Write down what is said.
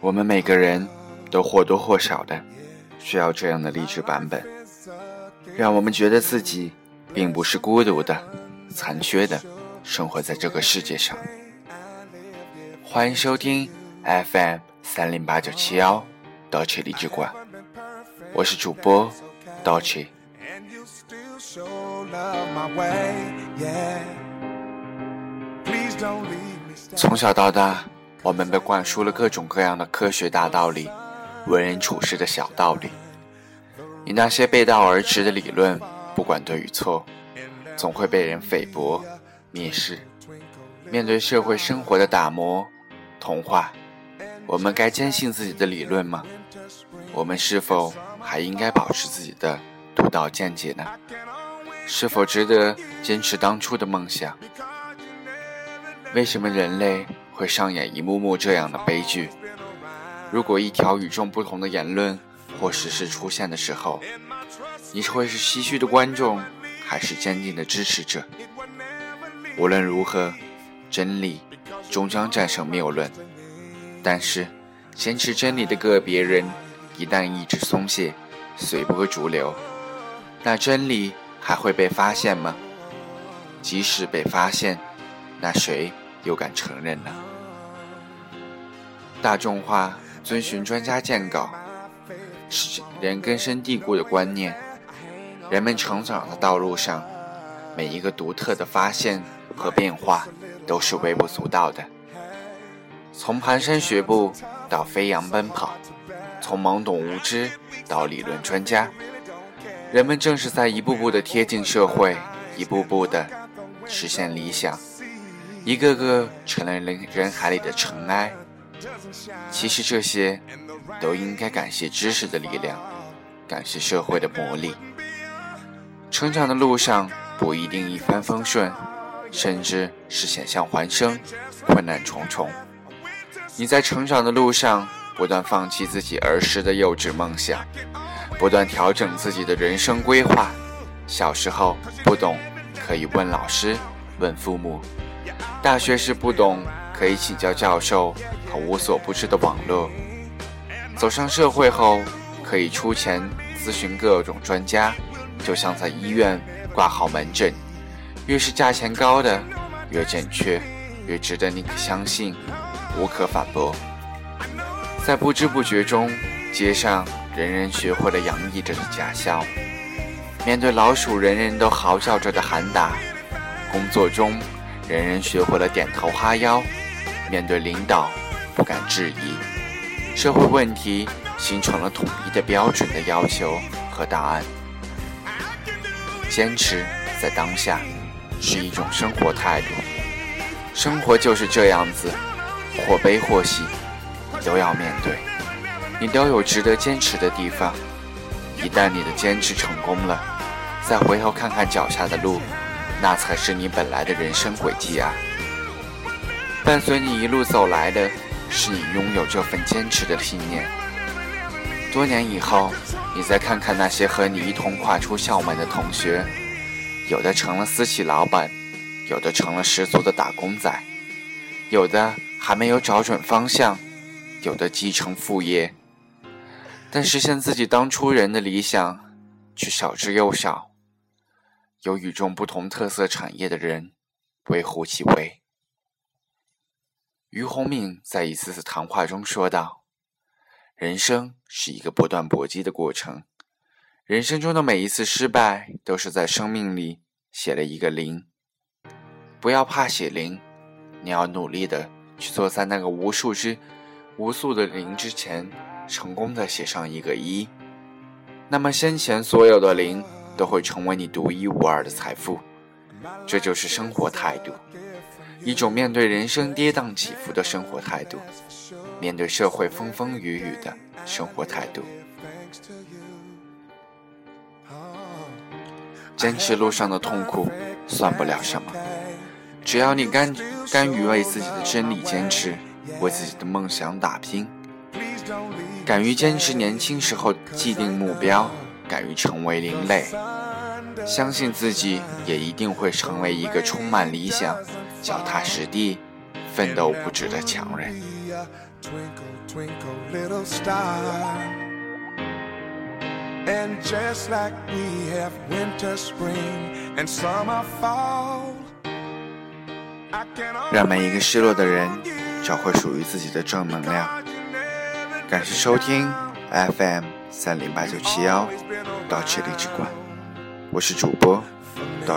我们每个人都或多或少的需要这样的励志版本，让我们觉得自己并不是孤独的、残缺的，生活在这个世界上。欢迎收听 FM 三零八九七幺刀切励志馆，我是主播刀切。从小到大。我们被灌输了各种各样的科学大道理、为人处事的小道理。你那些背道而驰的理论，不管对与错，总会被人菲薄、蔑视。面对社会生活的打磨、同化，我们该坚信自己的理论吗？我们是否还应该保持自己的独到见解呢？是否值得坚持当初的梦想？为什么人类？会上演一幕幕这样的悲剧。如果一条与众不同的言论或实事出现的时候，你会是唏嘘的观众，还是坚定的支持者？无论如何，真理终将战胜谬论。但是，坚持真理的个别人，一旦意志松懈，随波逐流，那真理还会被发现吗？即使被发现，那谁？又敢承认呢？大众化遵循专家建稿，是人根深蒂固的观念。人们成长的道路上，每一个独特的发现和变化都是微不足道的。从蹒跚学步到飞扬奔跑，从懵懂无知到理论专家，人们正是在一步步的贴近社会，一步步的实现理想。一个个成了人人海里的尘埃。其实这些都应该感谢知识的力量，感谢社会的磨砺。成长的路上不一定一帆风顺，甚至是险象环生，困难重重。你在成长的路上不断放弃自己儿时的幼稚梦想，不断调整自己的人生规划。小时候不懂，可以问老师，问父母。大学时不懂，可以请教教授和无所不知的网络；走上社会后，可以出钱咨询各种专家，就像在医院挂号门诊，越是价钱高的，越准确，越值得你相信，无可反驳。在不知不觉中，街上人人学会了洋溢着的假笑；面对老鼠，人人都嚎叫着的喊打；工作中。人人学会了点头哈腰，面对领导不敢质疑，社会问题形成了统一的标准的要求和答案。坚持在当下是一种生活态度，生活就是这样子，或悲或喜，都要面对，你都有值得坚持的地方。一旦你的坚持成功了，再回头看看脚下的路。那才是你本来的人生轨迹啊！伴随你一路走来的，是你拥有这份坚持的信念。多年以后，你再看看那些和你一同跨出校门的同学，有的成了私企老板，有的成了十足的打工仔，有的还没有找准方向，有的继承副业，但实现自己当初人的理想，却少之又少。有与众不同特色产业的人，微乎其微。俞洪敏在一次次谈话中说道：“人生是一个不断搏击的过程，人生中的每一次失败，都是在生命里写了一个零。不要怕写零，你要努力的去做，在那个无数之无数的零之前，成功的写上一个一。那么先前所有的零。”都会成为你独一无二的财富，这就是生活态度，一种面对人生跌宕起伏的生活态度，面对社会风风雨雨的生活态度。坚持路上的痛苦算不了什么，只要你甘甘于为自己的真理坚持，为自己的梦想打拼，敢于坚持年轻时候既定目标。敢于成为另类，相信自己也一定会成为一个充满理想、脚踏实地、奋斗不止的强人。让每一个失落的人找回属于自己的正能量。感谢收听 FM 三零八九七幺，道奇励志馆，我是主播道